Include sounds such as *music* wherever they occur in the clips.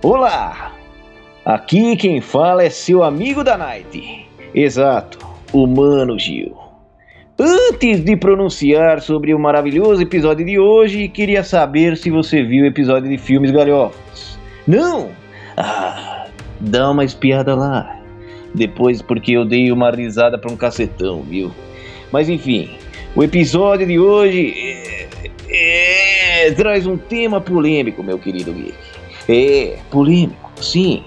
Olá! Aqui quem fala é seu amigo da Night. Exato, o Mano Gil. Antes de pronunciar sobre o maravilhoso episódio de hoje, queria saber se você viu o episódio de Filmes Galhofas. Não? Ah, dá uma espiada lá. Depois, porque eu dei uma risada pra um cacetão, viu? Mas enfim, o episódio de hoje é, é, traz um tema polêmico, meu querido Geek. É, polêmico, sim.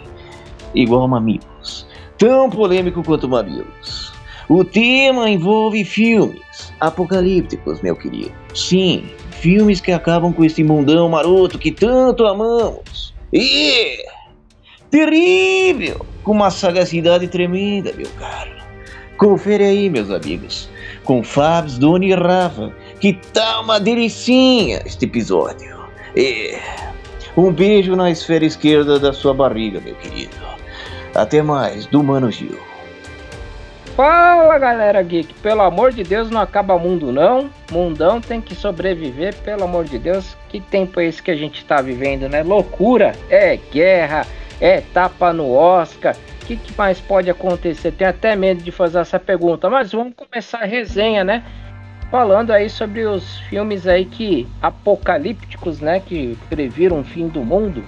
Igual Mamilos. Tão polêmico quanto Mamilos. O tema envolve filmes apocalípticos, meu querido. Sim, filmes que acabam com esse mundão maroto que tanto amamos. E terrível, com uma sagacidade tremenda, meu caro. Confere aí, meus amigos, com Fabs, Doni e Rafa, que tá uma delicinha este episódio. E um beijo na esfera esquerda da sua barriga, meu querido. Até mais, do Mano Gil. Fala galera geek, pelo amor de Deus não acaba mundo não, mundão tem que sobreviver, pelo amor de Deus, que tempo é esse que a gente tá vivendo, né? Loucura, é guerra, é tapa no Oscar, o que, que, mais pode acontecer? Tenho até medo de fazer essa pergunta, mas vamos começar a resenha, né? Falando aí sobre os filmes aí que apocalípticos, né? Que previram o fim do mundo.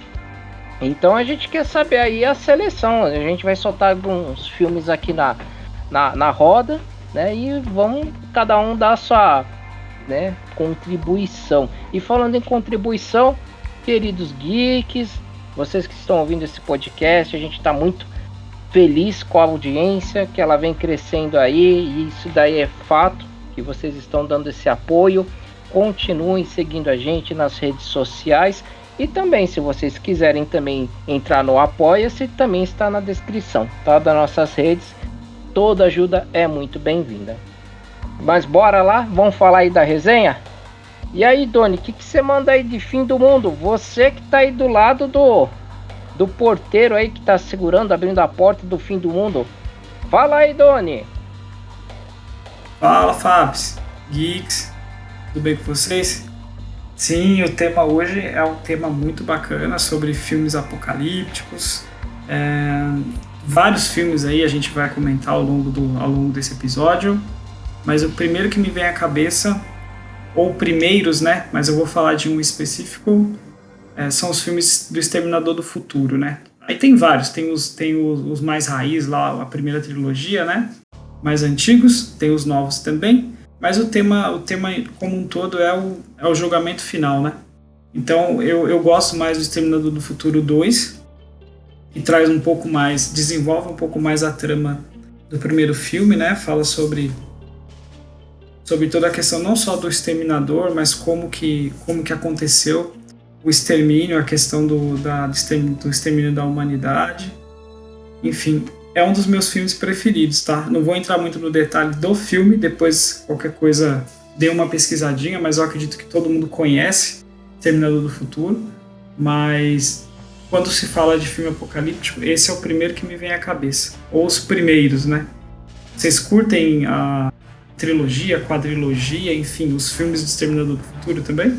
Então a gente quer saber aí a seleção. A gente vai soltar alguns filmes aqui na na, na roda, né? E vamos cada um dar a sua né, contribuição. E falando em contribuição, queridos geeks, vocês que estão ouvindo esse podcast, a gente está muito feliz com a audiência, que ela vem crescendo aí, e isso daí é fato, que vocês estão dando esse apoio. Continuem seguindo a gente nas redes sociais e também, se vocês quiserem também entrar no Apoia-se, também está na descrição, tá? Das nossas redes Toda ajuda é muito bem-vinda. Mas bora lá, vamos falar aí da resenha? E aí, Doni, o que, que você manda aí de fim do mundo? Você que tá aí do lado do, do porteiro aí que tá segurando, abrindo a porta do fim do mundo. Fala aí, Doni. Fala, Fabs, geeks, tudo bem com vocês? Sim, o tema hoje é um tema muito bacana sobre filmes apocalípticos. É, vários filmes aí a gente vai comentar ao longo, do, ao longo desse episódio, mas o primeiro que me vem à cabeça, ou primeiros, né? Mas eu vou falar de um específico, é, são os filmes do Exterminador do Futuro, né? Aí tem vários, tem os, tem os, os mais raiz lá, a primeira trilogia, né? Mais antigos, tem os novos também, mas o tema, o tema como um todo é o, é o julgamento final, né? Então eu, eu gosto mais do Exterminador do Futuro 2, e traz um pouco mais, desenvolve um pouco mais a trama do primeiro filme, né? Fala sobre sobre toda a questão não só do exterminador, mas como que como que aconteceu o extermínio, a questão do, da, do extermínio da humanidade. Enfim, é um dos meus filmes preferidos, tá? Não vou entrar muito no detalhe do filme, depois qualquer coisa dê uma pesquisadinha, mas eu acredito que todo mundo conhece Terminador do Futuro. Mas quando se fala de filme apocalíptico, esse é o primeiro que me vem à cabeça. Ou os primeiros, né? Vocês curtem a trilogia, quadrilogia, enfim, os filmes do Exterminador do Futuro também?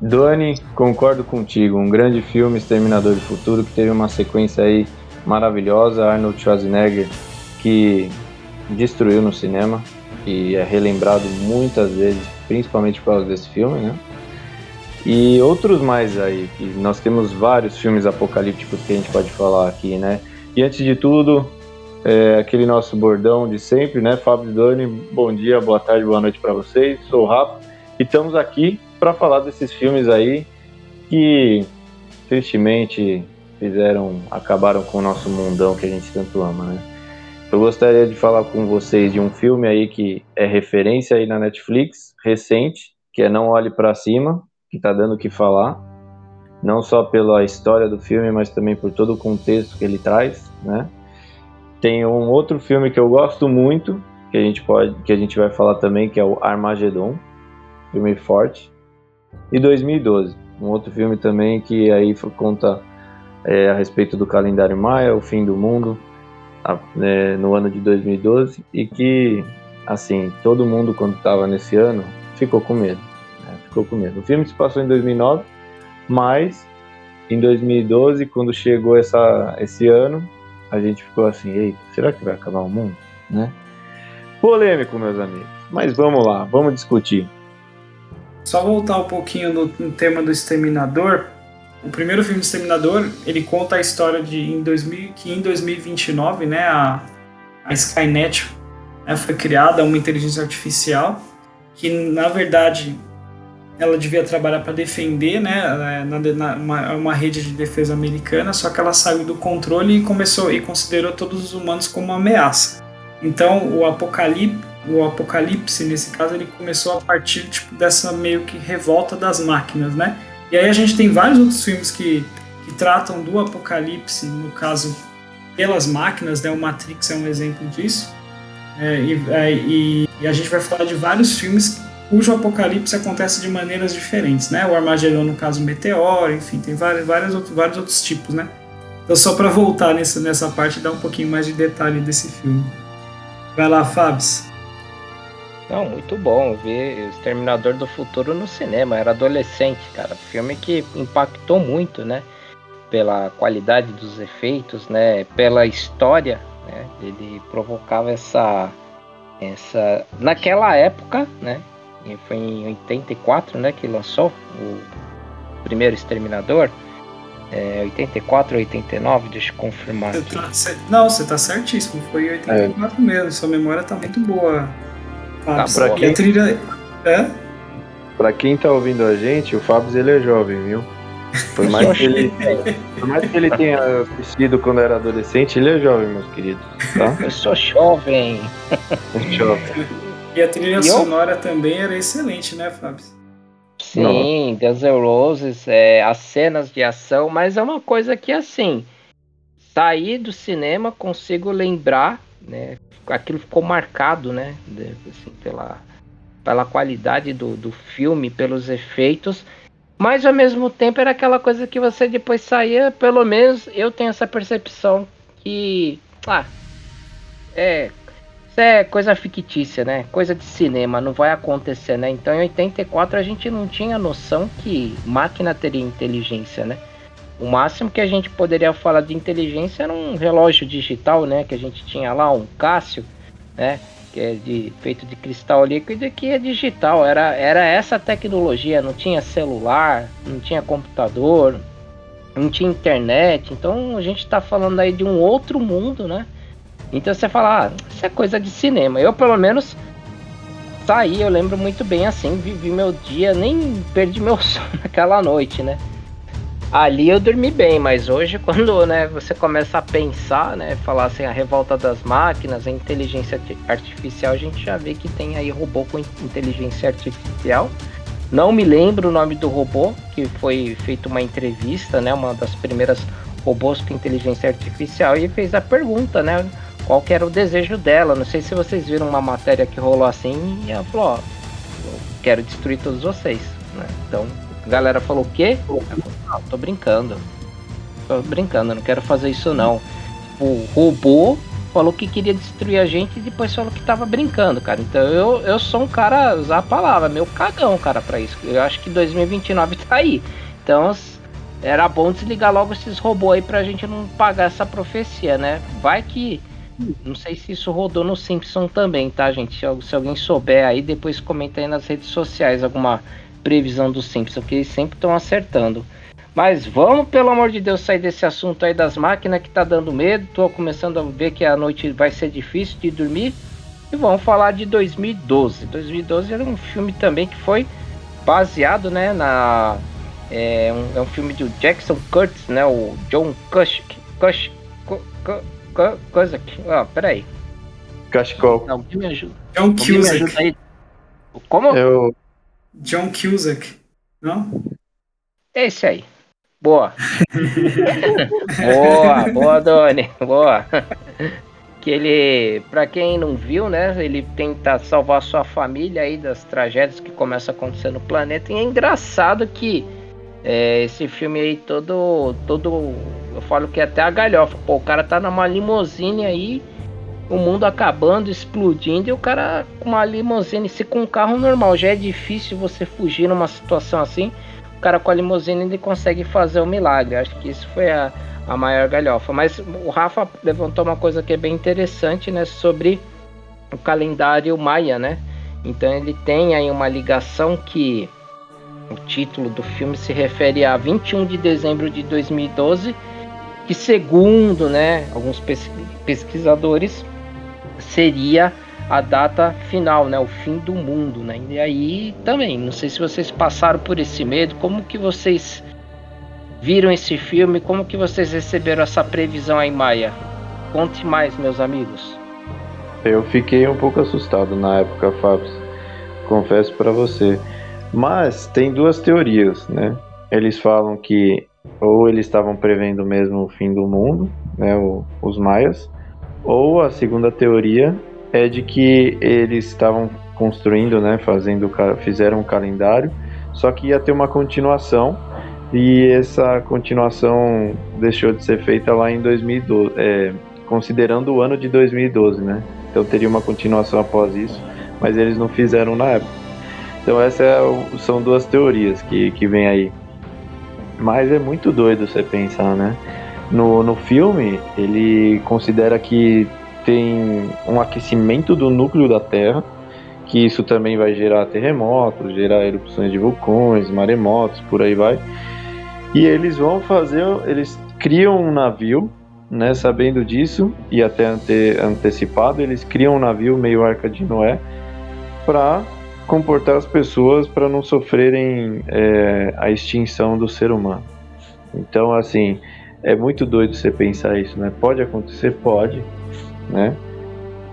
Doni, concordo contigo. Um grande filme, Exterminador do Futuro, que teve uma sequência aí maravilhosa. Arnold Schwarzenegger, que destruiu no cinema e é relembrado muitas vezes, principalmente por causa desse filme, né? E outros mais aí, que nós temos vários filmes apocalípticos que a gente pode falar aqui, né? E antes de tudo, é, aquele nosso bordão de sempre, né? Fábio Doni, bom dia, boa tarde, boa noite para vocês. Sou o Rafa e estamos aqui para falar desses filmes aí que tristemente fizeram, acabaram com o nosso mundão que a gente tanto ama, né? Eu gostaria de falar com vocês de um filme aí que é referência aí na Netflix, recente, que é Não Olhe para Cima, que está dando o que falar, não só pela história do filme, mas também por todo o contexto que ele traz, né? Tem um outro filme que eu gosto muito, que a gente pode, que a gente vai falar também, que é o Armageddon, filme forte, e 2012, um outro filme também que aí conta é, a respeito do calendário maia, o fim do mundo, a, é, no ano de 2012, e que, assim, todo mundo quando estava nesse ano ficou com medo ficou com medo. O filme se passou em 2009, mas em 2012, quando chegou essa, esse ano, a gente ficou assim, eita, será que vai acabar o mundo? Né? Polêmico, meus amigos. Mas vamos lá, vamos discutir. Só voltar um pouquinho no, no tema do Exterminador. O primeiro filme Exterminador, ele conta a história de em 2000, que em 2029, né, a, a Skynet né, foi criada uma inteligência artificial que na verdade ela devia trabalhar para defender, né, na, na uma, uma, rede de defesa americana, só que ela saiu do controle e começou e considerou todos os humanos como uma ameaça. Então o apocalipse, o apocalipse nesse caso ele começou a partir tipo dessa meio que revolta das máquinas, né? E aí a gente tem vários outros filmes que, que tratam do apocalipse, no caso pelas máquinas, né? O Matrix é um exemplo disso. É, e, é, e, e a gente vai falar de vários filmes cujo apocalipse acontece de maneiras diferentes, né? O Armagedon, no caso, meteoro, enfim, tem vários, vários, outros, vários outros tipos, né? Então, só para voltar nessa, nessa parte e dar um pouquinho mais de detalhe desse filme. Vai lá, Fabs. Não, muito bom ver Exterminador do Futuro no cinema. Era adolescente, cara. Filme que impactou muito, né? Pela qualidade dos efeitos, né? Pela história, né? Ele provocava essa, essa, naquela época, né? E foi em 84, né, que lançou o primeiro Exterminador. É, 84 ou 89, deixa eu confirmar aqui. Tá, não, você tá certíssimo, foi em 84 é. mesmo, sua memória tá muito boa. Tá, pra quem... a trilha... É? Pra quem tá ouvindo a gente, o Fábio ele é jovem, viu? Por mais, que ele, por mais que ele tenha assistido quando era adolescente, ele é jovem, meus queridos. Tá? Eu sou jovem. jovem. E a trilha e sonora eu... também era excelente, né, Fábio? Sim, Guns N' Roses, é, as cenas de ação, mas é uma coisa que assim, sair do cinema consigo lembrar, né? Aquilo ficou marcado, né? Assim, pela, pela qualidade do, do filme, pelos efeitos, mas ao mesmo tempo era aquela coisa que você depois saía, pelo menos eu tenho essa percepção que, ah, é isso é coisa fictícia, né? Coisa de cinema, não vai acontecer, né? Então em 84 a gente não tinha noção que máquina teria inteligência, né? O máximo que a gente poderia falar de inteligência era um relógio digital, né? Que a gente tinha lá, um Cássio, né? Que é de, feito de cristal líquido e que é digital. Era, era essa tecnologia, não tinha celular, não tinha computador, não tinha internet. Então a gente está falando aí de um outro mundo, né? Então você fala, ah, isso é coisa de cinema. Eu, pelo menos, saí, eu lembro muito bem assim, vivi meu dia, nem perdi meu *laughs* sono naquela noite, né? Ali eu dormi bem, mas hoje *laughs* quando né, você começa a pensar, né, falar assim, a revolta das máquinas, a inteligência artificial, a gente já vê que tem aí robô com inteligência artificial. Não me lembro o nome do robô, que foi feita uma entrevista, né, uma das primeiras robôs com inteligência artificial e fez a pergunta, né, qual que era o desejo dela. Não sei se vocês viram uma matéria que rolou assim e ela falou, ó, quero destruir todos vocês. Né? Então, a galera falou o quê? Falei, tô brincando. Tô brincando, não quero fazer isso não. Tipo, robô falou que queria destruir a gente e depois falou que tava brincando, cara. Então eu, eu sou um cara, usar a palavra, meu cagão, cara, para isso. Eu acho que 2029 tá aí. Então era bom desligar logo esses robôs aí pra gente não pagar essa profecia, né? Vai que não sei se isso rodou no Simpson também, tá, gente? Se alguém souber aí, depois comenta aí nas redes sociais alguma previsão do Simpson, que eles sempre estão acertando. Mas vamos, pelo amor de Deus, sair desse assunto aí das máquinas que tá dando medo. Tô começando a ver que a noite vai ser difícil de dormir. E vamos falar de 2012. 2012 era um filme também que foi baseado, né, na é um, é um filme do Jackson Curtis, né, o John Cush, Cush, Cush co coisa aqui. Ó, peraí. Cachecol. Alguém me ajuda. John Cusack. Ajuda aí. Como? Eu... John Cusack. Não? Esse aí. Boa. *laughs* boa, boa, Doni. Boa. Que ele, para quem não viu, né, ele tenta salvar sua família aí das tragédias que começam a acontecer no planeta. E é engraçado que é, esse filme aí todo, todo, eu falo que é até a galhofa. Pô, o cara tá numa limusine aí, o mundo acabando, explodindo, e o cara com uma limusine, se com um carro normal já é difícil você fugir numa situação assim. cara com a limusine ele consegue fazer o um milagre. Acho que isso foi a, a maior galhofa. Mas o Rafa levantou uma coisa que é bem interessante, né? Sobre o calendário maia, né? Então ele tem aí uma ligação que o título do filme se refere a 21 de dezembro de 2012, que segundo, né, alguns pesquisadores seria a data final, né, o fim do mundo, né? E aí também, não sei se vocês passaram por esse medo, como que vocês viram esse filme, como que vocês receberam essa previsão aí, Maia? Conte mais, meus amigos. Eu fiquei um pouco assustado na época, Fábio. Confesso para você. Mas tem duas teorias, né? Eles falam que ou eles estavam prevendo mesmo o fim do mundo, né, os maias, ou a segunda teoria é de que eles estavam construindo, né, fazendo, fizeram um calendário, só que ia ter uma continuação e essa continuação deixou de ser feita lá em 2012, é, considerando o ano de 2012, né? Então teria uma continuação após isso, mas eles não fizeram na época. Então essas é, são duas teorias que, que vem aí. Mas é muito doido você pensar, né? No, no filme, ele considera que tem um aquecimento do núcleo da Terra, que isso também vai gerar terremotos, gerar erupções de vulcões, maremotos, por aí vai. E eles vão fazer, eles criam um navio, né, sabendo disso e até ante, antecipado, eles criam um navio meio Arca de Noé para comportar as pessoas para não sofrerem é, a extinção do ser humano. Então, assim, é muito doido você pensar isso, né? Pode acontecer, pode, né?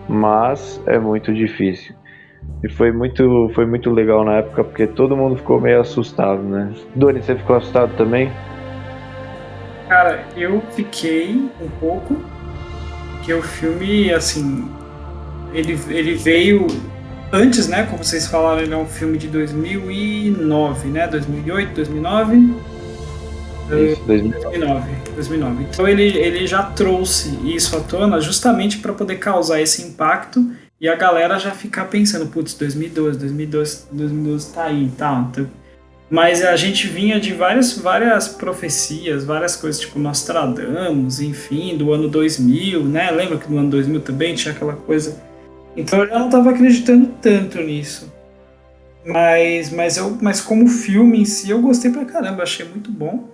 Mas é muito difícil. E foi muito, foi muito legal na época porque todo mundo ficou meio assustado, né? Doni, você ficou assustado também? Cara, eu fiquei um pouco, porque o filme, assim, ele, ele veio antes, né? Como vocês falaram, ele é um filme de 2009, né? 2008, 2009. Isso, 2009. 2009. Então ele, ele já trouxe isso à tona justamente para poder causar esse impacto e a galera já ficar pensando, putz, 2012, 2012, 2012 tá aí e tal. Então, mas a gente vinha de várias, várias profecias, várias coisas, tipo Nostradamus, enfim, do ano 2000, né? Lembra que no ano 2000 também tinha aquela coisa. Então eu já não estava acreditando tanto nisso. Mas, mas, eu, mas como filme em si, eu gostei pra caramba, achei muito bom.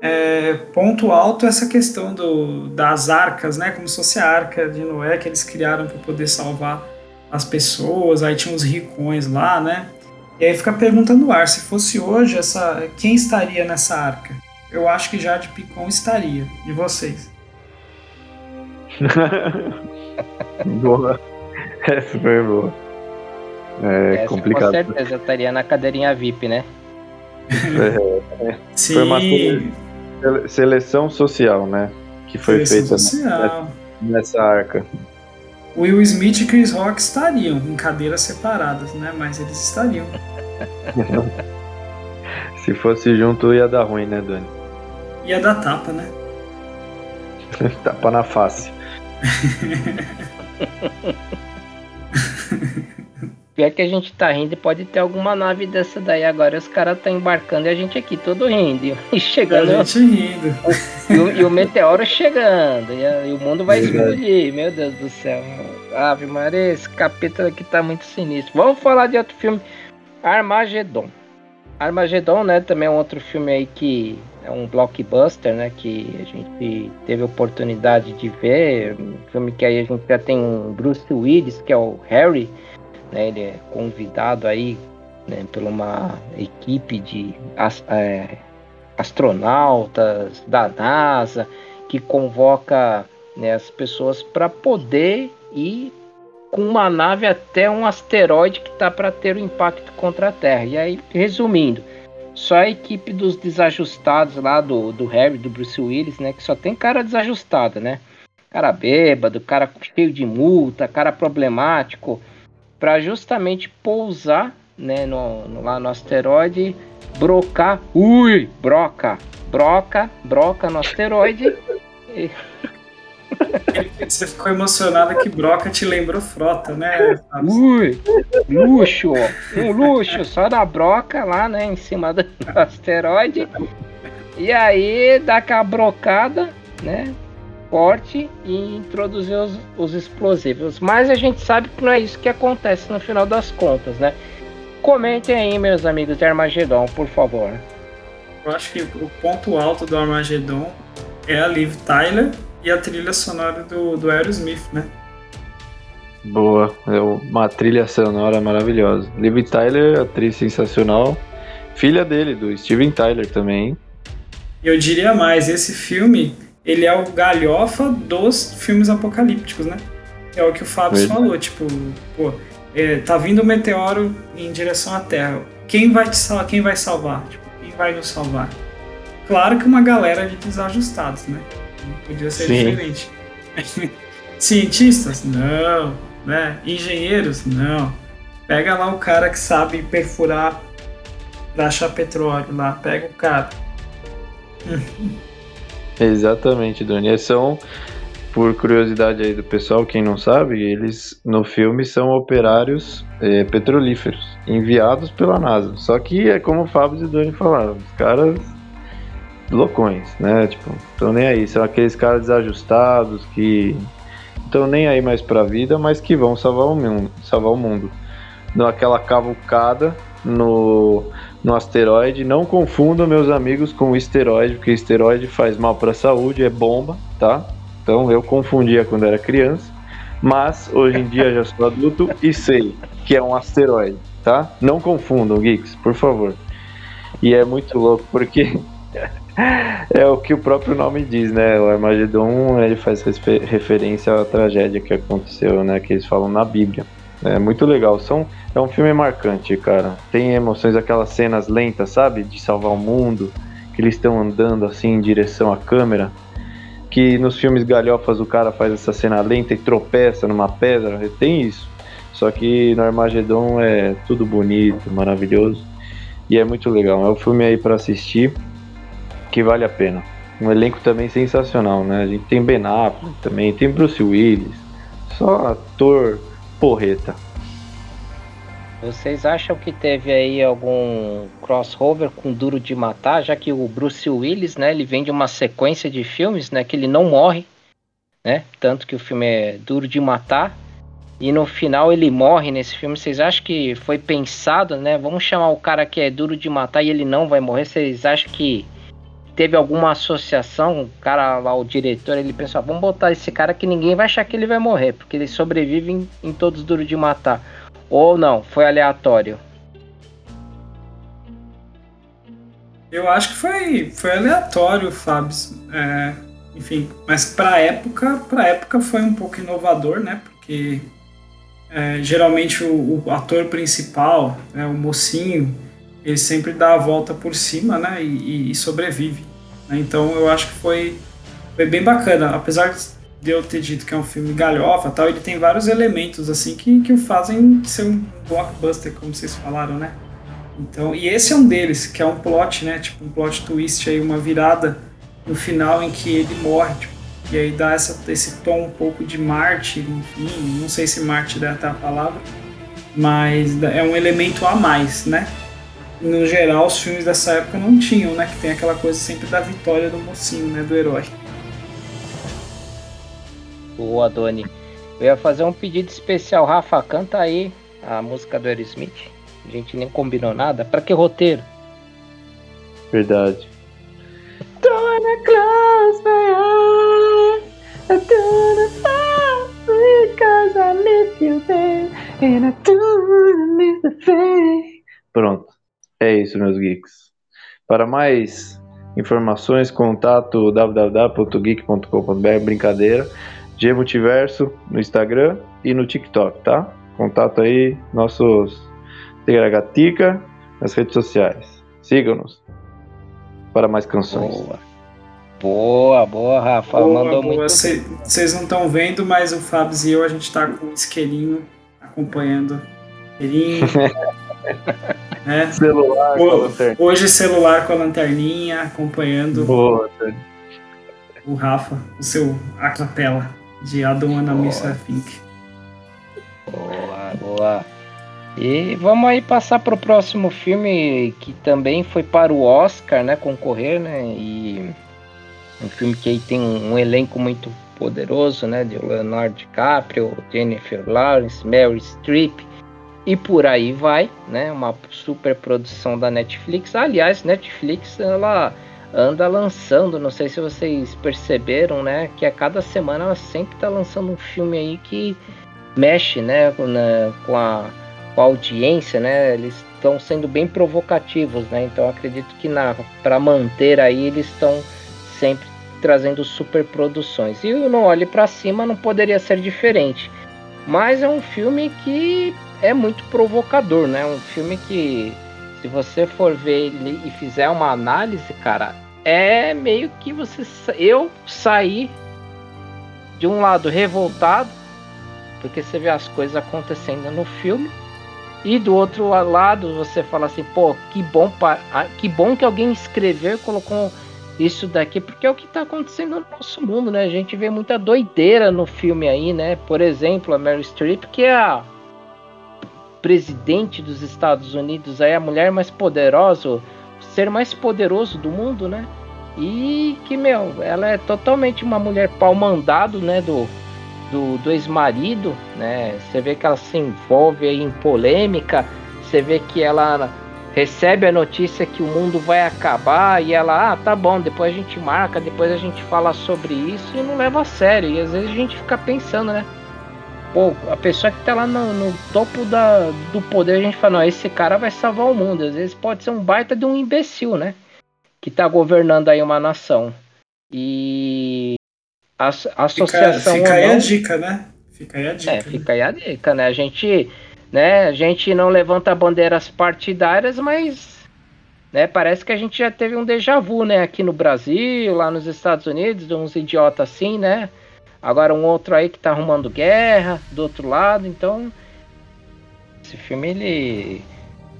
É, ponto alto essa questão do, das arcas, né? Como se fosse a arca de Noé que eles criaram para poder salvar as pessoas. Aí tinha os ricões lá, né? E aí fica a pergunta no ar: se fosse hoje, essa, quem estaria nessa arca? Eu acho que Jade Picon estaria. De vocês? *laughs* boa. Essa foi boa. É Essa complicado. Com certeza estaria na cadeirinha VIP, né? É, Sim. Foi uma seleção social, né? Que foi seleção feita social. nessa arca. Will Smith e Chris Rock estariam em cadeiras separadas, né? Mas eles estariam. *laughs* Se fosse junto ia dar ruim, né, Dani? Ia dar tapa, né? *laughs* tapa na face. *laughs* Pior que a gente tá rindo e pode ter alguma nave dessa daí agora. Os caras estão embarcando e a gente aqui todo rindo. *laughs* E chegando. A gente rindo. E o, e o meteoro chegando. E, a, e, o mundo vai explodir. Meu Deus do céu. Ave Maria, esse capítulo aqui tá muito sinistro. Vamos falar de outro filme. Armagedon. Armagedon, né? Também é um outro filme aí que é um blockbuster, né? Que a gente teve oportunidade de ver. Um filme que aí a gente já tem um Bruce Willis, que é o Harry né, ele é convidado aí né, por uma equipe de é, astronautas da NASA que convoca né, as pessoas para poder ir com uma nave até um asteroide que está para ter um impacto contra a Terra. E aí, resumindo, só a equipe dos desajustados lá do, do Harry, do Bruce Willis, né, que só tem cara desajustada, né? Cara bêbado, cara cheio de multa, cara problemático para justamente pousar né, no, no, lá no asteroide, brocar, ui, broca, broca, broca no asteroide. e... *laughs* Você ficou emocionada que Broca te lembrou frota, né? Ui, luxo, um luxo, só da broca lá, né, em cima do *laughs* asteroide. E aí dá aquela brocada, né? Forte e introduzir os, os explosivos. Mas a gente sabe que não é isso que acontece no final das contas, né? Comentem aí, meus amigos de Armagedon, por favor. Eu acho que o ponto alto do Armagedon é a Liv Tyler e a trilha sonora do, do Aerosmith, né? Boa, é uma trilha sonora maravilhosa. Liv Tyler, atriz sensacional, filha dele, do Steven Tyler também. Eu diria mais, esse filme, ele é o galhofa dos filmes apocalípticos, né? É o que o Fábio falou, tipo, pô, é, tá vindo um meteoro em direção à Terra. Quem vai te salvar? Quem vai salvar? Tipo, quem vai nos salvar? Claro que uma galera de desajustados, né? Podia ser Sim. diferente. *laughs* Cientistas? Não. Né? Engenheiros? Não. Pega lá o cara que sabe perfurar pra achar petróleo lá. Pega o cara. Exatamente, Doni. São por curiosidade aí do pessoal, quem não sabe, eles no filme são operários é, petrolíferos enviados pela NASA. Só que é como o Fábio e o Doni falaram, os caras loucões, né? Tipo, estão nem aí, são aqueles caras desajustados que estão nem aí mais pra vida, mas que vão salvar o mundo, salvar o mundo. Naquela cavucada no, no asteroide, não confundam meus amigos com o esteroide, porque esteroide faz mal para a saúde, é bomba, tá? Então eu confundia quando era criança, mas hoje em dia já sou adulto *laughs* e sei que é um asteroide, tá? Não confundam, geeks, por favor. E é muito louco porque *laughs* é o que o próprio nome diz, né? O Armagedon ele faz referência à tragédia que aconteceu, né? Que eles falam na Bíblia. É muito legal. São, é um filme marcante, cara. Tem emoções, aquelas cenas lentas, sabe? De salvar o mundo, que eles estão andando assim em direção à câmera que nos filmes galhofas o cara faz essa cena lenta e tropeça numa pedra, tem isso. Só que no Armagedon é tudo bonito, maravilhoso e é muito legal. É um filme aí para assistir que vale a pena. Um elenco também sensacional, né? A gente tem Ben Affleck também, tem Bruce Willis, só ator porreta. Vocês acham que teve aí algum crossover com Duro de Matar, já que o Bruce Willis, né, ele vem de uma sequência de filmes, né, que ele não morre, né? Tanto que o filme é Duro de Matar e no final ele morre nesse filme. Vocês acham que foi pensado, né? Vamos chamar o cara que é Duro de Matar e ele não vai morrer. Vocês acham que teve alguma associação, o cara lá, o diretor, ele pensou, ah, vamos botar esse cara que ninguém vai achar que ele vai morrer, porque ele sobrevive em, em todos Duro de Matar. Ou não, foi aleatório? Eu acho que foi, foi aleatório, Fábio. É, enfim, mas para época, para época foi um pouco inovador, né? Porque é, geralmente o, o, ator principal, né, o mocinho, ele sempre dá a volta por cima, né? E, e sobrevive. Né? Então eu acho que foi, foi bem bacana, apesar de de eu ter dito que é um filme galhofa tal, ele tem vários elementos assim que, que o fazem ser um blockbuster, como vocês falaram, né? Então, e esse é um deles, que é um plot, né? Tipo, um plot twist aí, uma virada no final em que ele morre, tipo, e aí dá essa, esse tom um pouco de Marte, enfim, não sei se Marte é até a palavra, mas é um elemento a mais, né? No geral, os filmes dessa época não tinham, né? Que tem aquela coisa sempre da vitória do mocinho, né? Do herói o Adoni. Eu ia fazer um pedido especial. Rafa, canta aí a música do Aerosmith. A gente nem combinou nada. Pra que roteiro? Verdade. Gonna close my eyes. I'm gonna fall because I miss you, babe. And I don't miss the thing. Pronto. É isso, meus geeks. Para mais informações, contato www.geek.com.br. Brincadeira. G Multiverso no Instagram e no TikTok, tá? Contato aí nossos Tegragatica nas redes sociais. Sigam-nos para mais canções. Boa. Boa, boa, Rafa. Boa, Mandou boa. muito. Vocês não estão vendo, mas o Fábio e eu, a gente tá com o isqueirinho acompanhando. Isqueirinho. *laughs* é. Celular o, com a lanterninha. Hoje celular com a lanterninha, acompanhando. Boa, o Rafa, o seu a capela de I Don't Wanna Miss a Think. Boa, boa. E vamos aí passar para o próximo filme que também foi para o Oscar, né, concorrer, né, e um filme que aí tem um elenco muito poderoso, né, de Leonardo DiCaprio, Jennifer Lawrence, Mary Streep e por aí vai, né, uma super produção da Netflix. Aliás, Netflix ela anda lançando, não sei se vocês perceberam, né, que a cada semana ela sempre está lançando um filme aí que mexe, né, com, né, com a com a audiência, né? Eles estão sendo bem provocativos, né? Então acredito que para manter aí eles estão sempre trazendo super produções. E o Não Olhe para Cima não poderia ser diferente. Mas é um filme que é muito provocador, né? Um filme que se você for ver ele e fizer uma análise, cara, é meio que você eu sair de um lado revoltado porque você vê as coisas acontecendo no filme e do outro lado você fala assim, pô, que bom, que bom que alguém escreveu e colocou isso daqui, porque é o que está acontecendo no nosso mundo, né? A gente vê muita doideira no filme aí, né? Por exemplo, a Mary Streep, que é a presidente dos Estados Unidos, aí a mulher mais poderosa, o ser mais poderoso do mundo, né? E que, meu, ela é totalmente uma mulher pau mandado, né? Do, do, do ex-marido, né? Você vê que ela se envolve em polêmica, você vê que ela recebe a notícia que o mundo vai acabar e ela, ah, tá bom, depois a gente marca, depois a gente fala sobre isso e não leva a sério. E às vezes a gente fica pensando, né? Pô, a pessoa que tá lá no, no topo da, do poder, a gente fala, não, esse cara vai salvar o mundo. Às vezes pode ser um baita de um imbecil, né? Que tá governando aí uma nação. E a, a associação. Fica, fica aí a dica, né? Fica aí a dica. É, fica aí a dica, né? A gente, né, a gente não levanta bandeiras partidárias, mas né, parece que a gente já teve um déjà vu, né? Aqui no Brasil, lá nos Estados Unidos, de uns idiotas assim, né? Agora um outro aí que tá arrumando guerra do outro lado, então. Esse filme, ele.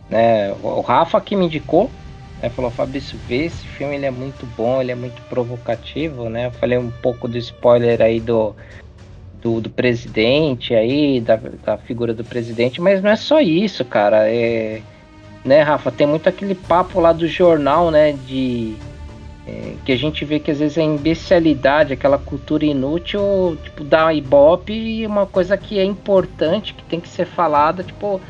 Né, o Rafa que me indicou, Aí falou, Fabrício, vê esse filme, ele é muito bom, ele é muito provocativo, né? Eu falei um pouco do spoiler aí do, do, do presidente aí, da, da figura do presidente, mas não é só isso, cara. É, né, Rafa, tem muito aquele papo lá do jornal, né, de... É, que a gente vê que às vezes é imbecilidade, aquela cultura inútil, tipo, da ibope e uma coisa que é importante, que tem que ser falada, tipo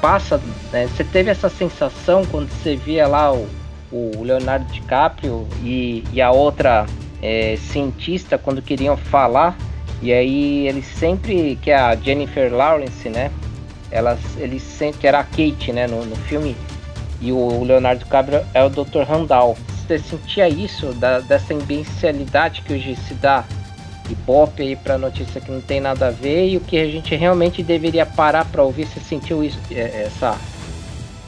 passa, né? Você teve essa sensação quando você via lá o, o Leonardo DiCaprio e, e a outra é, cientista quando queriam falar e aí eles sempre que é a Jennifer Lawrence, né? Elas, eles sempre que era a Kate, né? No, no filme e o Leonardo DiCaprio é o Dr. Randall. Você sentia isso da, dessa imbecilidade que hoje se dá pop aí para notícia que não tem nada a ver e o que a gente realmente deveria parar para ouvir. Você sentiu isso, é, essa,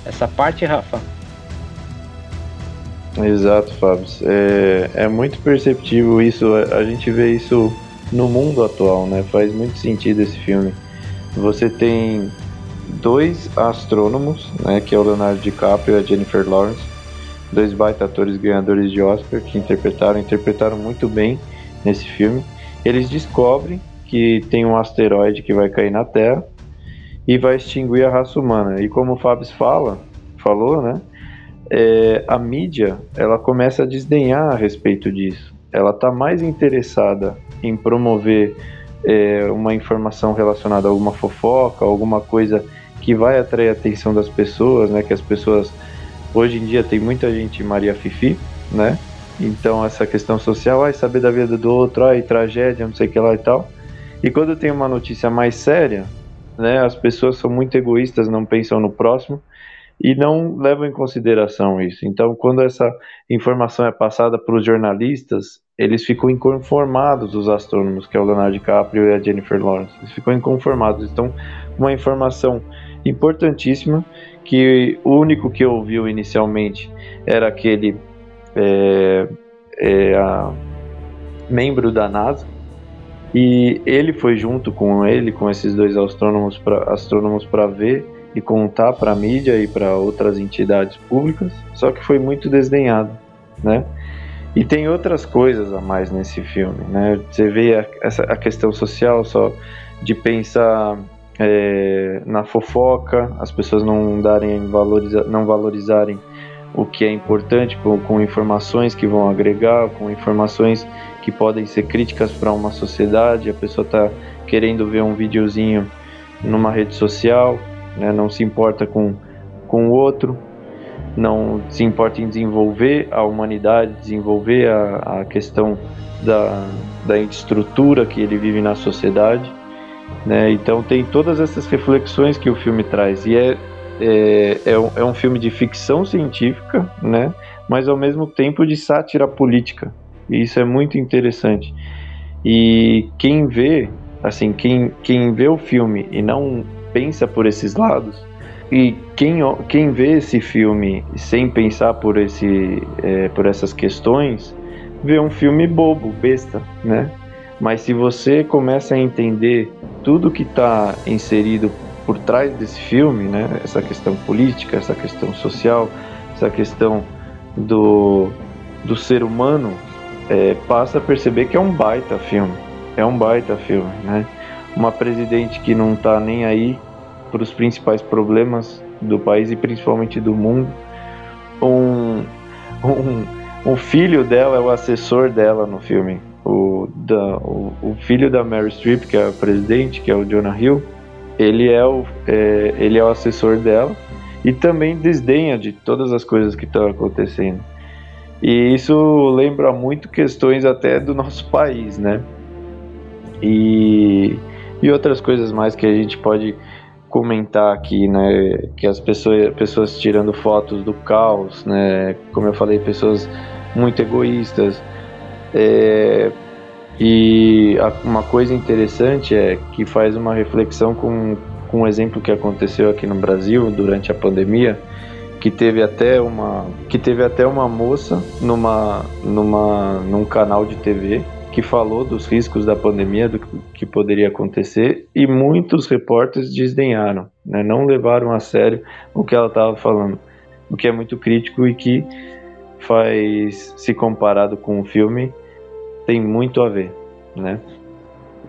essa parte, Rafa? Exato, Fábio. É, é muito perceptível isso. A gente vê isso no mundo atual, né? Faz muito sentido esse filme. Você tem dois astrônomos, né? Que é o Leonardo DiCaprio e a Jennifer Lawrence, dois baita atores ganhadores de Oscar que interpretaram, interpretaram muito bem nesse filme eles descobrem que tem um asteroide que vai cair na Terra e vai extinguir a raça humana. E como o Fábio fala, falou, né? É, a mídia ela começa a desdenhar a respeito disso. Ela está mais interessada em promover é, uma informação relacionada a alguma fofoca, alguma coisa que vai atrair a atenção das pessoas, né? Que as pessoas hoje em dia tem muita gente Maria Fifi, né? Então, essa questão social, ai, saber da vida do outro, ai, tragédia, não sei o que lá e tal. E quando tem uma notícia mais séria, né, as pessoas são muito egoístas, não pensam no próximo e não levam em consideração isso. Então, quando essa informação é passada para os jornalistas, eles ficam inconformados, os astrônomos, que é o Leonardo DiCaprio e a Jennifer Lawrence. Eles ficam inconformados. Então, uma informação importantíssima que o único que ouviu inicialmente era aquele é, é a, membro da NASA, e ele foi junto com ele, com esses dois astrônomos para astrônomos para ver e contar para a mídia e para outras entidades públicas, só que foi muito desdenhado, né? E tem outras coisas a mais nesse filme, né? Você vê a, essa, a questão social só de pensar é, na fofoca, as pessoas não darem valoriza, não valorizarem o que é importante com, com informações que vão agregar, com informações que podem ser críticas para uma sociedade. A pessoa está querendo ver um videozinho numa rede social, né? não se importa com, com o outro não se importa em desenvolver a humanidade, desenvolver a, a questão da, da estrutura que ele vive na sociedade. Né? Então tem todas essas reflexões que o filme traz. E é, é, é, um, é um filme de ficção científica, né? mas ao mesmo tempo de sátira política. E isso é muito interessante. E quem vê, assim, quem, quem vê o filme e não pensa por esses lados, e quem, quem vê esse filme sem pensar por, esse, é, por essas questões, vê um filme bobo, besta, né? Mas se você começa a entender tudo que está inserido por trás desse filme, né? Essa questão política, essa questão social, essa questão do, do ser humano, é, passa a perceber que é um baita filme. É um baita filme, né? Uma presidente que não está nem aí para os principais problemas do país e principalmente do mundo. Um, um, um, filho dela é o assessor dela no filme. O, da, o, o, filho da Mary Streep, que é a presidente, que é o Jonah Hill, ele é o, é, ele é o assessor dela e também desdenha de todas as coisas que estão acontecendo. E isso lembra muito questões até do nosso país, né? E, e outras coisas mais que a gente pode comentar aqui, né, que as pessoas, pessoas tirando fotos do caos, né, como eu falei, pessoas muito egoístas. É, e uma coisa interessante é que faz uma reflexão com, com um exemplo que aconteceu aqui no Brasil durante a pandemia, que teve até uma que teve até uma moça numa numa num canal de TV que falou dos riscos da pandemia, do que poderia acontecer, e muitos repórteres desdenharam, né, não levaram a sério o que ela estava falando, o que é muito crítico e que faz, se comparado com o filme, tem muito a ver, né?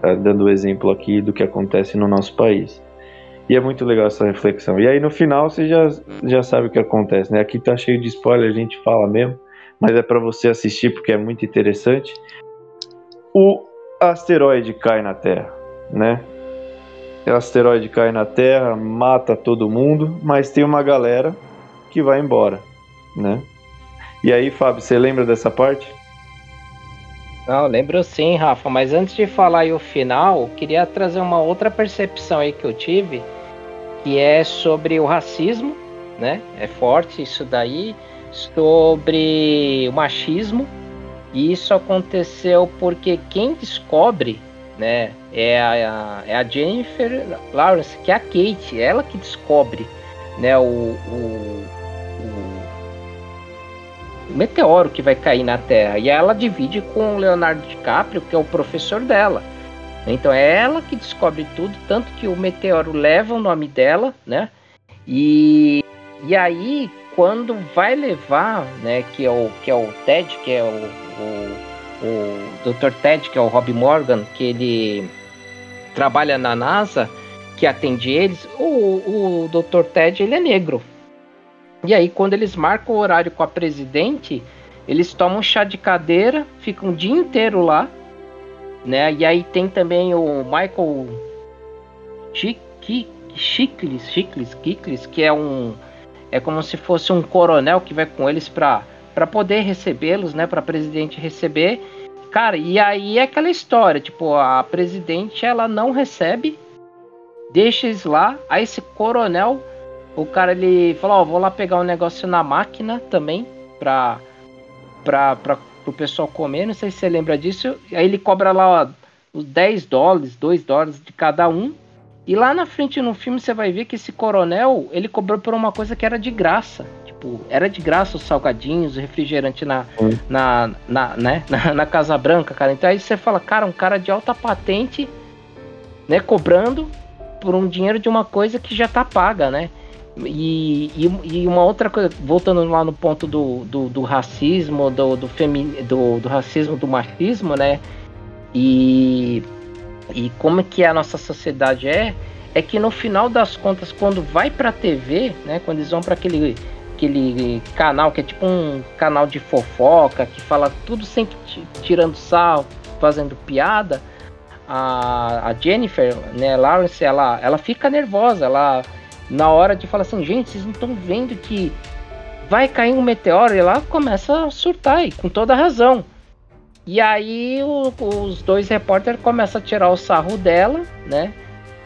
Tá dando o exemplo aqui do que acontece no nosso país. E é muito legal essa reflexão. E aí no final você já, já sabe o que acontece, né? Aqui tá cheio de spoiler, a gente fala mesmo, mas é para você assistir porque é muito interessante o asteroide cai na Terra, né? O asteroide cai na Terra, mata todo mundo, mas tem uma galera que vai embora, né? E aí, Fábio, você lembra dessa parte? Não, lembro sim, Rafa, mas antes de falar aí o final, queria trazer uma outra percepção aí que eu tive, que é sobre o racismo, né? É forte isso daí, sobre o machismo, e isso aconteceu porque quem descobre, né, é a, é a Jennifer Lawrence, que é a Kate, ela que descobre, né, o, o, meteoro que vai cair na Terra. E ela divide com o Leonardo DiCaprio, que é o professor dela. Então é ela que descobre tudo, tanto que o meteoro leva o nome dela, né? E, e aí, quando vai levar, né, que é o, que é o Ted, que é o, o, o Dr. Ted, que é o Rob Morgan, que ele trabalha na NASA, que atende eles, o, o Dr. Ted ele é negro. E aí, quando eles marcam o horário com a presidente, eles tomam chá de cadeira, ficam o dia inteiro lá, né? E aí tem também o Michael Chicles, Chicles, Chicles, que é um é como se fosse um coronel que vai com eles para para poder recebê-los, né, para presidente receber. Cara, e aí é aquela história, tipo, a presidente ela não recebe, deixa eles lá, aí esse coronel, o cara ele falou, ó, oh, vou lá pegar um negócio na máquina também para para para o pessoal comer, não sei se você lembra disso. Aí ele cobra lá ó, os 10 dólares, 2 dólares de cada um. E lá na frente no filme você vai ver que esse coronel, ele cobrou por uma coisa que era de graça tipo, era de graça os salgadinhos, o refrigerante na, na, na, né, *laughs* na, na, Casa Branca, cara. Então aí você fala, cara, um cara de alta patente, né, cobrando por um dinheiro de uma coisa que já tá paga, né? E, e, e, uma outra coisa, voltando lá no ponto do, do, do racismo, do, do, femi, do, do racismo, do machismo, né? E, e como que a nossa sociedade é, é que no final das contas, quando vai pra TV, né? Quando eles vão para aquele, aquele canal que é tipo um canal de fofoca, que fala tudo sempre tirando sal, fazendo piada, a, a Jennifer, né, Lawrence, ela, ela fica nervosa, ela na hora de falar assim, gente, vocês não estão vendo que vai cair um meteoro e ela começa a surtar e com toda razão. E aí o, os dois repórteres começam a tirar o sarro dela, né?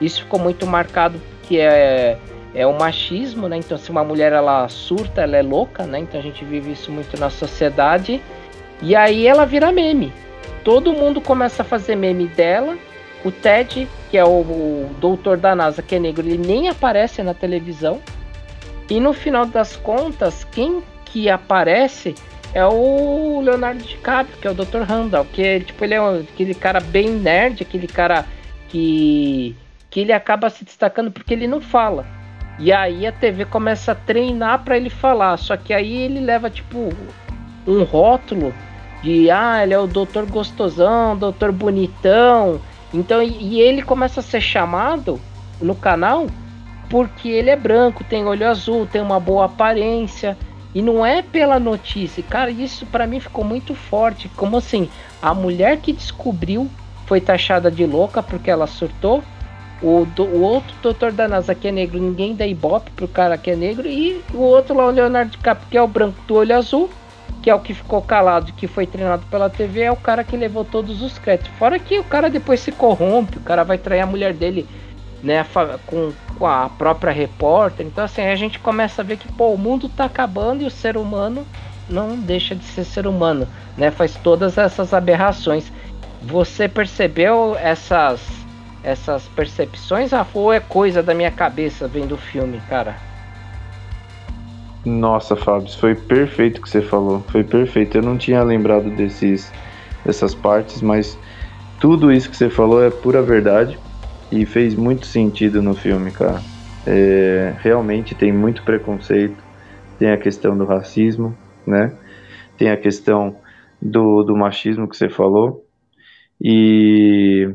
Isso ficou muito marcado que é, é o machismo, né? Então se uma mulher ela surta, ela é louca, né? Então a gente vive isso muito na sociedade. E aí ela vira meme. Todo mundo começa a fazer meme dela o Ted, que é o, o doutor da NASA, que é negro, ele nem aparece na televisão. E no final das contas, quem que aparece é o Leonardo DiCaprio, que é o Dr. Randall, que é, tipo, ele é aquele cara bem nerd, aquele cara que que ele acaba se destacando porque ele não fala. E aí a TV começa a treinar para ele falar, só que aí ele leva tipo um rótulo de ah, ele é o doutor gostosão, doutor bonitão, então, e ele começa a ser chamado no canal porque ele é branco, tem olho azul, tem uma boa aparência. E não é pela notícia. Cara, isso para mim ficou muito forte. Como assim? A mulher que descobriu foi taxada de louca porque ela surtou. O, do, o outro doutor da NASA que é negro, ninguém dá ibope pro cara que é negro. E o outro lá, o Leonardo DiCaprio, que é o branco do olho azul, que é o que ficou calado, que foi treinado pela TV, é o cara que levou todos os créditos. Fora que o cara depois se corrompe, o cara vai trair a mulher dele, né, com, com a própria repórter. Então assim, a gente começa a ver que pô, o mundo tá acabando e o ser humano não deixa de ser ser humano, né? Faz todas essas aberrações. Você percebeu essas essas percepções, ah, ou é coisa da minha cabeça vendo o filme, cara? Nossa, Fábio, foi perfeito o que você falou. Foi perfeito. Eu não tinha lembrado desses, dessas partes, mas tudo isso que você falou é pura verdade e fez muito sentido no filme, cara. É, realmente tem muito preconceito, tem a questão do racismo, né? Tem a questão do, do machismo que você falou. E,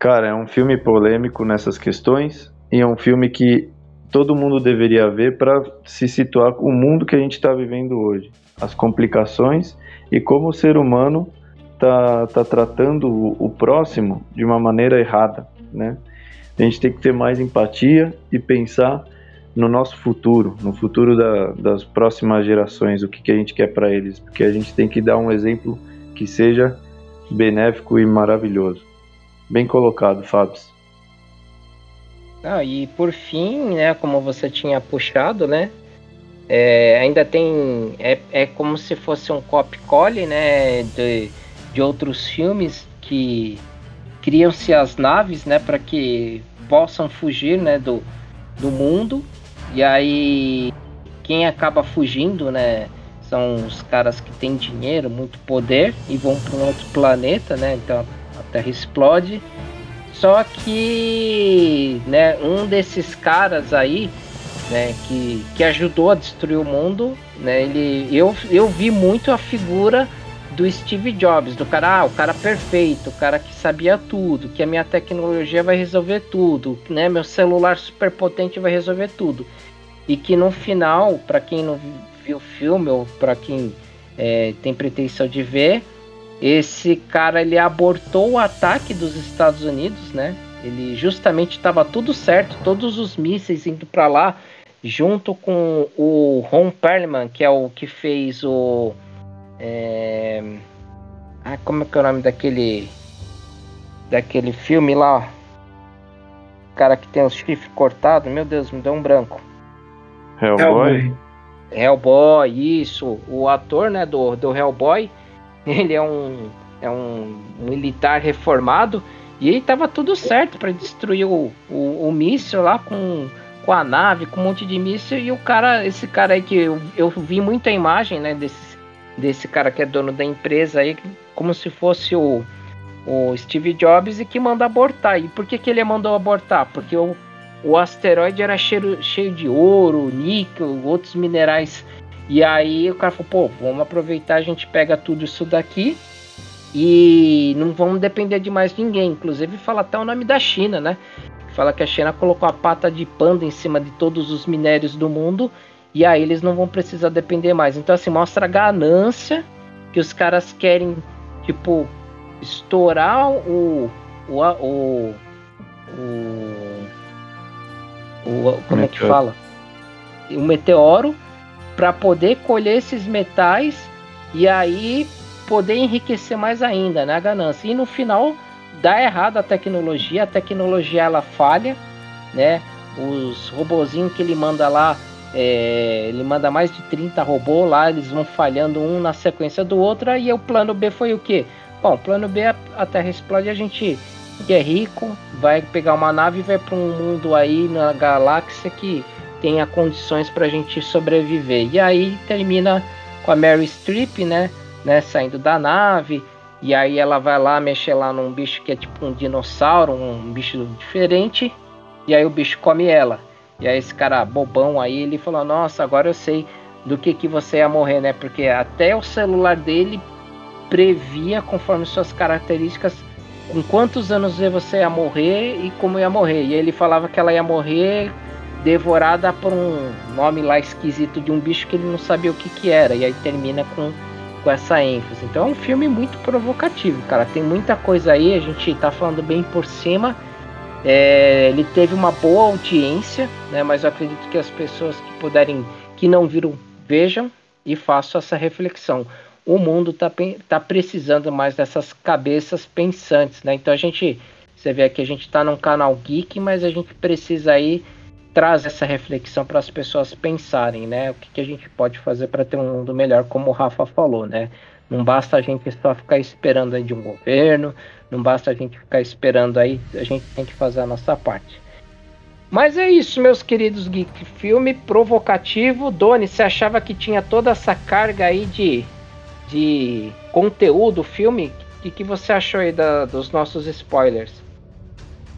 cara, é um filme polêmico nessas questões e é um filme que todo mundo deveria ver para se situar o mundo que a gente está vivendo hoje, as complicações e como o ser humano está tá tratando o, o, próximo de uma maneira errada, né? A gente tem que ter mais empatia e pensar no nosso futuro, no futuro da, das próximas gerações, o que, que a gente quer para eles, porque a gente tem que dar um exemplo que seja benéfico e maravilhoso. Bem colocado, Fábio. Ah, e por fim, né, como você tinha puxado, né, é, ainda tem, é, é como se fosse um copy-cole, né, de, de outros filmes que criam-se as naves, né, para que possam fugir, né, do, do mundo, e aí quem acaba fugindo, né, são os caras que têm dinheiro, muito poder e vão para um outro planeta, né, então a Terra explode só que, né, um desses caras aí, né, que, que ajudou a destruir o mundo, né, ele, eu, eu vi muito a figura do Steve Jobs, do cara, ah, o cara perfeito, o cara que sabia tudo, que a minha tecnologia vai resolver tudo, né, meu celular super potente vai resolver tudo. E que no final, para quem não viu o filme ou para quem é, tem pretensão de ver, esse cara ele abortou o ataque dos Estados Unidos, né? Ele justamente estava tudo certo, todos os mísseis indo para lá, junto com o Ron Perlman, que é o que fez o é... ah, como é que é o nome daquele daquele filme lá? O cara que tem os chifres cortados, meu Deus, me deu um branco. Hellboy. Hellboy, isso. O ator, né, do, do Hellboy *laughs* ele é um, é um militar reformado e ele tava tudo certo para destruir o, o, o míssil lá com, com a nave, com um monte de míssil. E o cara, esse cara aí que eu, eu vi muita imagem, né, desse, desse cara que é dono da empresa aí, como se fosse o, o Steve Jobs e que manda abortar. E por que, que ele mandou abortar? Porque o, o asteroide era cheio, cheio de ouro, níquel, outros minerais. E aí o cara falou, pô, vamos aproveitar, a gente pega tudo isso daqui e não vamos depender de mais ninguém. Inclusive fala até o nome da China, né? Fala que a China colocou a pata de panda em cima de todos os minérios do mundo e aí eles não vão precisar depender mais. Então assim, mostra a ganância que os caras querem, tipo, estourar o o, o, o, o como é que fala? O meteoro para poder colher esses metais e aí poder enriquecer mais ainda, né? A ganância. E no final dá errado a tecnologia, a tecnologia ela falha, né? Os robozinhos que ele manda lá, é, ele manda mais de 30 robôs lá, eles vão falhando um na sequência do outro, e o plano B foi o quê? Bom, o plano B a Terra explode, a gente que é rico vai pegar uma nave e vai para um mundo aí na galáxia que tenha condições para a gente sobreviver. E aí termina com a Mary Streep, né, né, saindo da nave, e aí ela vai lá mexer lá num bicho que é tipo um dinossauro, um bicho diferente, e aí o bicho come ela. E aí esse cara bobão aí, ele falou: "Nossa, agora eu sei do que que você ia morrer, né? Porque até o celular dele previa conforme suas características com quantos anos você ia morrer e como ia morrer. E ele falava que ela ia morrer devorada por um nome lá esquisito de um bicho que ele não sabia o que, que era. E aí termina com, com essa ênfase. Então é um filme muito provocativo, cara. Tem muita coisa aí, a gente tá falando bem por cima. É, ele teve uma boa audiência, né? Mas eu acredito que as pessoas que puderem, que não viram, vejam e façam essa reflexão. O mundo tá, tá precisando mais dessas cabeças pensantes, né? Então a gente, você vê aqui, a gente tá num canal geek, mas a gente precisa aí traz essa reflexão para as pessoas pensarem, né? O que, que a gente pode fazer para ter um mundo melhor, como o Rafa falou, né? Não basta a gente só ficar esperando aí de um governo, não basta a gente ficar esperando aí, a gente tem que fazer a nossa parte. Mas é isso, meus queridos geek. Filme provocativo. Doni, você achava que tinha toda essa carga aí de, de conteúdo, filme? O que, que você achou aí da, dos nossos spoilers?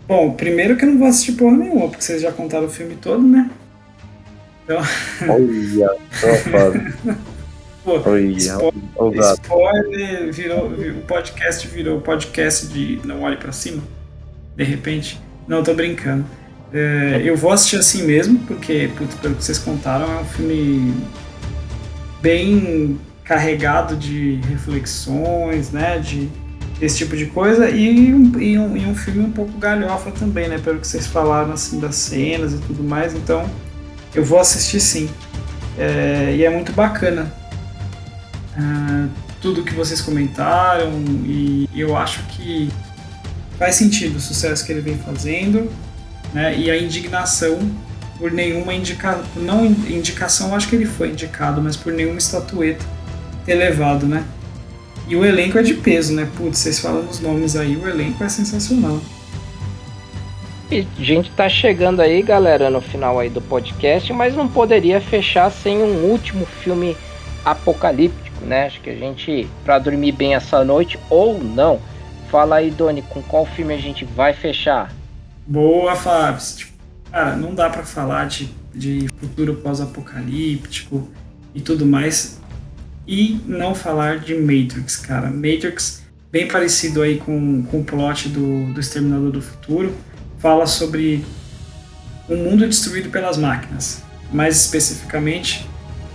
Bom, primeiro que eu não vou assistir porra nenhuma, porque vocês já contaram o filme todo, né? Então... *laughs* Olha, só Pô, Olha, spoiler, spoiler virou, o podcast virou podcast de Não Olhe para Cima, de repente. Não, tô brincando. É, eu vou assistir assim mesmo, porque, putz, pelo que vocês contaram, é um filme bem carregado de reflexões, né? De esse tipo de coisa e um, e um, e um filme um pouco galhofa também, né? Pelo que vocês falaram assim das cenas e tudo mais, então eu vou assistir sim. É, e é muito bacana uh, tudo que vocês comentaram e eu acho que faz sentido o sucesso que ele vem fazendo né? e a indignação por nenhuma indicação, não indicação, acho que ele foi indicado, mas por nenhuma estatueta ter levado, né? E o elenco é de peso, né? Putz, vocês falam os nomes aí, o elenco é sensacional. E a gente tá chegando aí, galera, no final aí do podcast, mas não poderia fechar sem um último filme apocalíptico, né? Acho que a gente, para dormir bem essa noite, ou não. Fala aí, Doni, com qual filme a gente vai fechar? Boa, Fábio. Tipo, cara, não dá para falar de, de futuro pós-apocalíptico e tudo mais e não falar de Matrix, cara. Matrix, bem parecido aí com, com o plot do, do Exterminador do Futuro, fala sobre um mundo destruído pelas máquinas. Mais especificamente,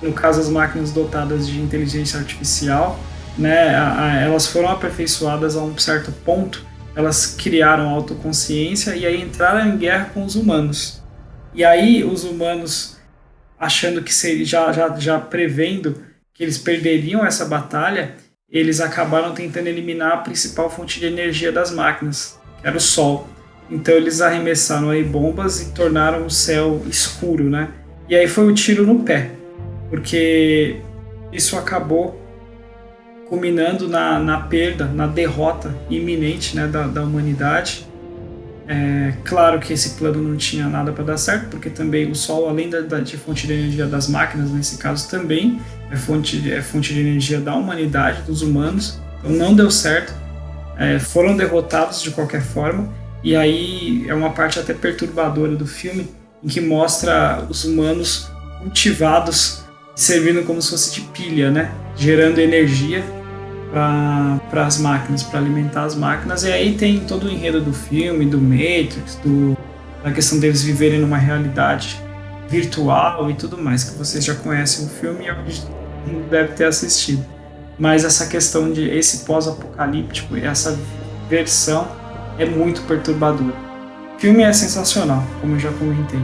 no caso, as máquinas dotadas de inteligência artificial, né, a, a, elas foram aperfeiçoadas a um certo ponto, elas criaram autoconsciência e aí entraram em guerra com os humanos. E aí os humanos, achando que seria, já, já, já prevendo que eles perderiam essa batalha, eles acabaram tentando eliminar a principal fonte de energia das máquinas, que era o Sol. Então eles arremessaram aí bombas e tornaram o céu escuro, né? E aí foi o um tiro no pé, porque isso acabou culminando na, na perda, na derrota iminente né, da, da humanidade é, claro que esse plano não tinha nada para dar certo, porque também o Sol, além da, da, de fonte de energia das máquinas, nesse caso também é fonte, é fonte de energia da humanidade, dos humanos, então não deu certo, é, foram derrotados de qualquer forma, E aí é uma parte até perturbadora do filme, em que mostra os humanos cultivados servindo como se fosse de pilha, né? Gerando energia para as máquinas, para alimentar as máquinas. E aí tem todo o enredo do filme, do Matrix, do, da questão deles viverem numa realidade virtual e tudo mais, que vocês já conhecem o filme e deve ter assistido. Mas essa questão de esse pós-apocalíptico, essa versão é muito perturbadora. O filme é sensacional, como eu já comentei.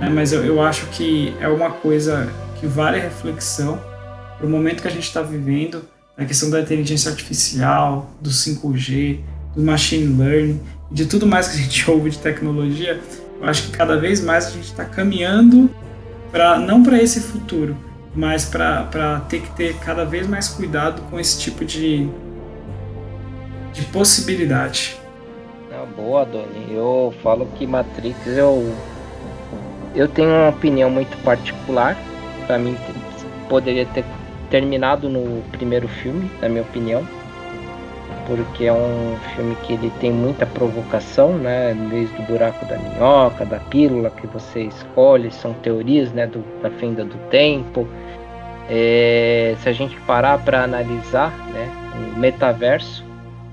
Né? Mas eu, eu acho que é uma coisa que vale a reflexão para o momento que a gente está vivendo, a questão da inteligência artificial, do 5G, do machine learning, de tudo mais que a gente *laughs* ouve de tecnologia, eu acho que cada vez mais a gente está caminhando para não para esse futuro, mas para ter que ter cada vez mais cuidado com esse tipo de, de possibilidade. boa, Doni. Eu falo que Matrix eu eu tenho uma opinião muito particular. Para mim poderia ter terminado no primeiro filme, na minha opinião, porque é um filme que ele tem muita provocação, né? Desde o buraco da minhoca, da pílula que você escolhe, são teorias, né? Do, da fenda do tempo. É, se a gente parar para analisar, né? O metaverso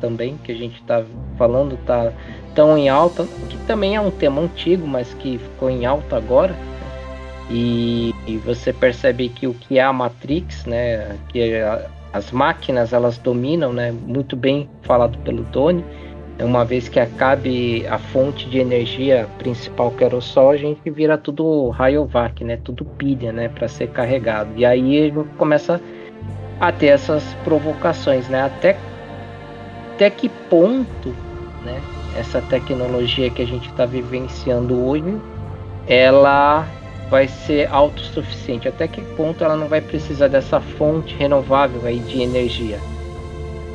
também que a gente está falando tá tão em alta, que também é um tema antigo, mas que ficou em alta agora, e, e, você percebe que o que é a Matrix, né, que a, as máquinas elas dominam, né, muito bem falado pelo Tony, uma vez que acabe a fonte de energia principal que era o sol, a gente vira tudo rayovac, né, tudo pilha, né, para ser carregado. E aí gente começa a ter essas provocações, né, até até que ponto, né, essa tecnologia que a gente está vivenciando hoje, ela vai ser autossuficiente? Até que ponto ela não vai precisar dessa fonte renovável aí de energia?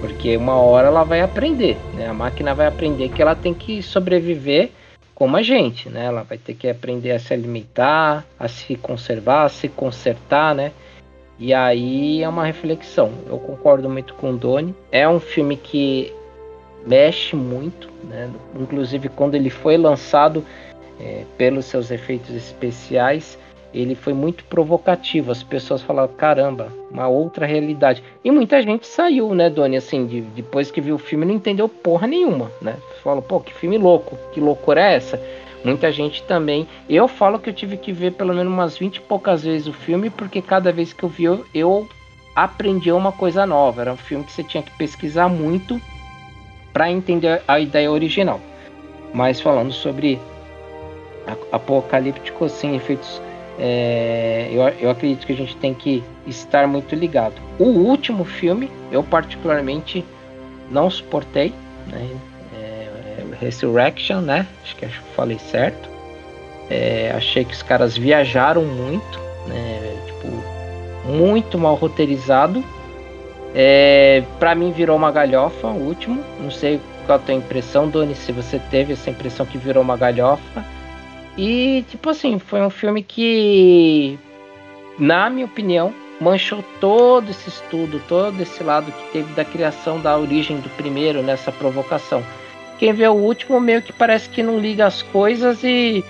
Porque uma hora ela vai aprender, né? A máquina vai aprender que ela tem que sobreviver como a gente, né? Ela vai ter que aprender a se alimentar, a se conservar, a se consertar, né? E aí é uma reflexão. Eu concordo muito com o Doni. É um filme que mexe muito, né? Inclusive quando ele foi lançado, é, pelos seus efeitos especiais, ele foi muito provocativo. As pessoas falaram, caramba, uma outra realidade. E muita gente saiu, né, Doni, assim, de, depois que viu o filme não entendeu porra nenhuma, né? Falou, pô, que filme louco, que loucura é essa? Muita gente também. Eu falo que eu tive que ver pelo menos umas 20 e poucas vezes o filme, porque cada vez que eu vi, eu, eu aprendi uma coisa nova. Era um filme que você tinha que pesquisar muito para entender a ideia original. Mas falando sobre apocalíptico sem efeitos. É, eu, eu acredito que a gente tem que estar muito ligado. O último filme, eu particularmente não suportei, né? É, Resurrection, né? Acho que eu falei certo. É, achei que os caras viajaram muito, né? Tipo, muito mal roteirizado. É, para mim virou uma galhofa o último. Não sei qual a tua impressão, Doni, se você teve essa impressão que virou uma galhofa. E, tipo assim, foi um filme que, na minha opinião, manchou todo esse estudo, todo esse lado que teve da criação da origem do primeiro nessa provocação. Quem vê o último meio que parece que não liga as coisas e,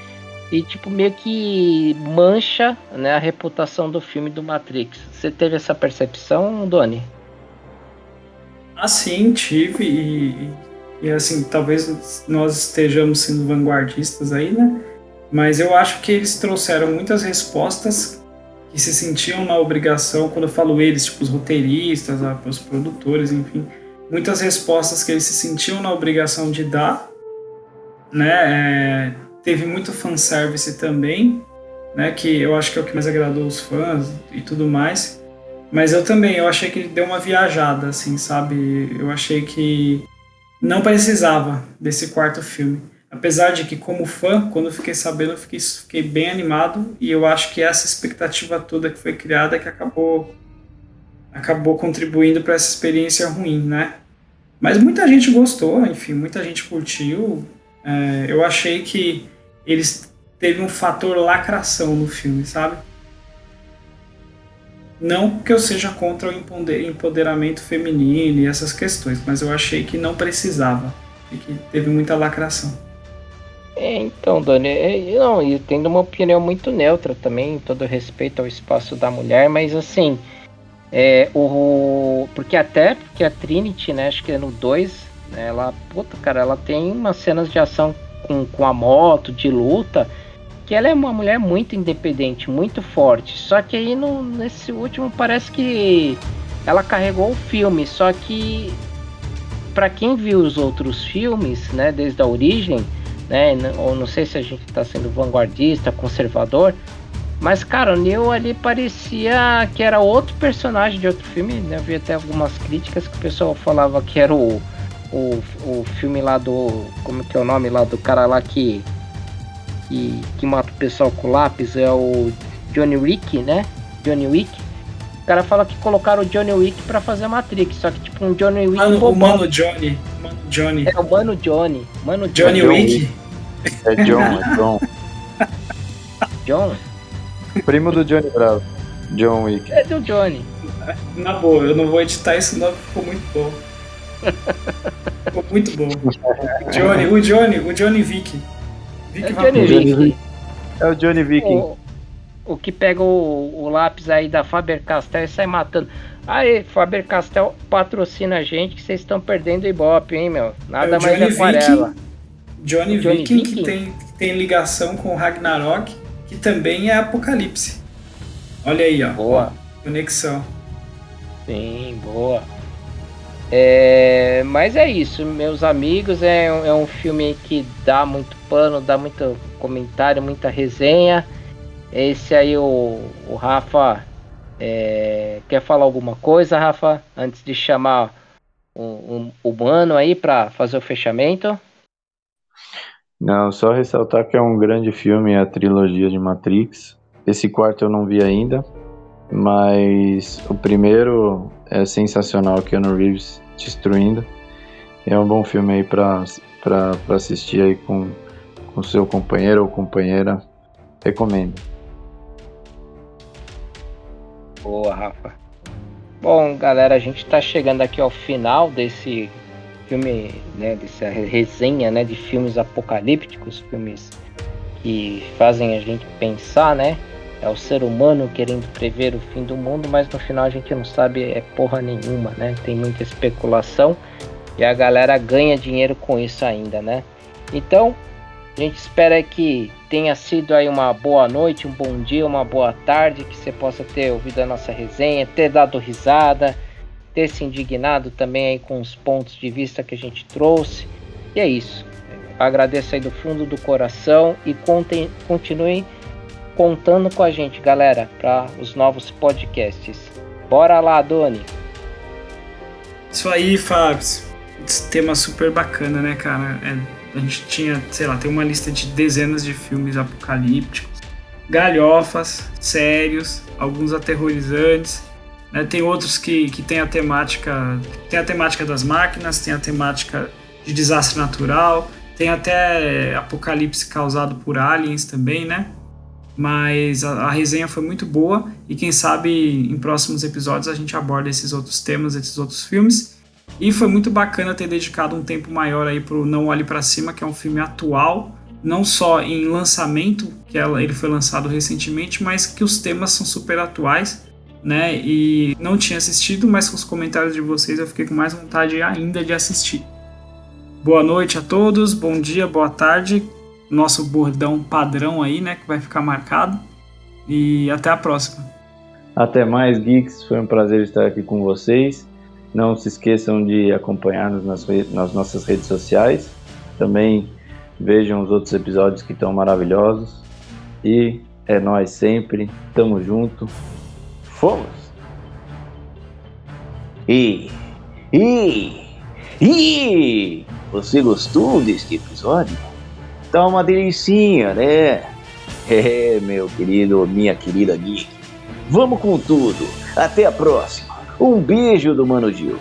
e tipo meio que mancha né, a reputação do filme do Matrix. Você teve essa percepção, Doni? Assim, tive e, e assim, talvez nós estejamos sendo vanguardistas aí, né? Mas eu acho que eles trouxeram muitas respostas que se sentiam na obrigação, quando eu falo eles, tipo os roteiristas, os produtores, enfim, muitas respostas que eles se sentiam na obrigação de dar, né? É, teve muito fanservice também, né? Que eu acho que é o que mais agradou os fãs e tudo mais. Mas eu também, eu achei que deu uma viajada, assim, sabe? Eu achei que não precisava desse quarto filme. Apesar de que, como fã, quando fiquei sabendo, fiquei, fiquei bem animado e eu acho que essa expectativa toda que foi criada que acabou acabou contribuindo para essa experiência ruim, né? Mas muita gente gostou, enfim, muita gente curtiu. É, eu achei que eles teve um fator lacração no filme, sabe? Não que eu seja contra o empoderamento feminino e essas questões, mas eu achei que não precisava e que teve muita lacração. É, então, Dani, é, não, eu tendo uma opinião muito neutra também, todo respeito ao espaço da mulher, mas assim, é, o, porque até porque a Trinity, né, acho que é no 2, né, ela, puta, cara, ela tem umas cenas de ação com, com a moto, de luta, que ela é uma mulher muito independente, muito forte. Só que aí no, nesse último parece que ela carregou o filme, só que para quem viu os outros filmes, né, desde a origem, né, ou não sei se a gente está sendo vanguardista, conservador, mas cara, o Neo ali parecia que era outro personagem de outro filme, né? Eu vi até algumas críticas que o pessoal falava que era o, o, o filme lá do. Como que é o nome lá do cara lá que. que, que mata o pessoal com lápis, é o Johnny Wick, né? Johnny Wick. O cara fala que colocaram o Johnny Wick pra fazer Matrix, só que tipo um Johnny Wick Mano, o Mano Johnny. Mano Johnny. É o Mano Johnny. Mano Johnny, Johnny Wick? É John, é John. John? Primo do Johnny Bravo. John Wick. É do Johnny. Na boa, eu não vou editar isso não, ficou muito bom. ficou muito bom. Johnny, o Johnny, o Johnny Vick. Vic é, Johnny Vick. é o Johnny Viking o que pega o, o lápis aí da Faber-Castell e sai matando. Aí, Faber-Castell patrocina a gente que vocês estão perdendo Ibope, hein, meu? Nada é mais aquarela. Viking, Johnny, Johnny Viking, Viking, que tem, que tem ligação com Ragnarok, que também é Apocalipse. Olha aí, ó. Boa. Conexão. Sim, boa. É, mas é isso, meus amigos. É, é um filme que dá muito pano, dá muito comentário, muita resenha. Esse aí, o, o Rafa, é, quer falar alguma coisa, Rafa, antes de chamar o, o, o aí para fazer o fechamento? Não, só ressaltar que é um grande filme, a trilogia de Matrix. Esse quarto eu não vi ainda, mas o primeiro é sensacional, Keanu Reeves destruindo. É um bom filme aí para assistir aí com, com seu companheiro ou companheira. Recomendo. Boa, Rafa. Bom, galera, a gente está chegando aqui ao final desse filme, né, dessa resenha, né, de filmes apocalípticos, filmes que fazem a gente pensar, né? É o ser humano querendo prever o fim do mundo, mas no final a gente não sabe é porra nenhuma, né? Tem muita especulação e a galera ganha dinheiro com isso ainda, né? Então, a gente espera que tenha sido aí uma boa noite, um bom dia, uma boa tarde, que você possa ter ouvido a nossa resenha, ter dado risada, ter se indignado também aí com os pontos de vista que a gente trouxe. E é isso. Agradeço aí do fundo do coração e contem, continuem contando com a gente, galera, para os novos podcasts. Bora lá, Doni. Isso aí, Fábio. Esse tema super bacana, né, cara? É a gente tinha, sei lá, tem uma lista de dezenas de filmes apocalípticos, galhofas, sérios, alguns aterrorizantes. Né? Tem outros que, que tem a temática. Tem a temática das máquinas, tem a temática de desastre natural, tem até apocalipse causado por aliens também, né? Mas a, a, resenha foi muito boa e quem sabe em próximos episódios a gente aborda esses outros temas, esses outros filmes. E foi muito bacana ter dedicado um tempo maior aí pro Não Olhe para Cima, que é um filme atual, não só em lançamento, que ele foi lançado recentemente, mas que os temas são super atuais, né? E não tinha assistido, mas com os comentários de vocês eu fiquei com mais vontade ainda de assistir. Boa noite a todos, bom dia, boa tarde. Nosso bordão padrão aí, né, que vai ficar marcado. E até a próxima. Até mais, Geeks. Foi um prazer estar aqui com vocês. Não se esqueçam de acompanhar-nos nas, nas nossas redes sociais. Também vejam os outros episódios que estão maravilhosos. E é nós sempre. Tamo junto. Fomos! E, e, e, você gostou deste episódio? Tá uma delicinha, né? *laughs* É, meu querido, minha querida geek. Vamos com tudo. Até a próxima. Um beijo do Mano Gil.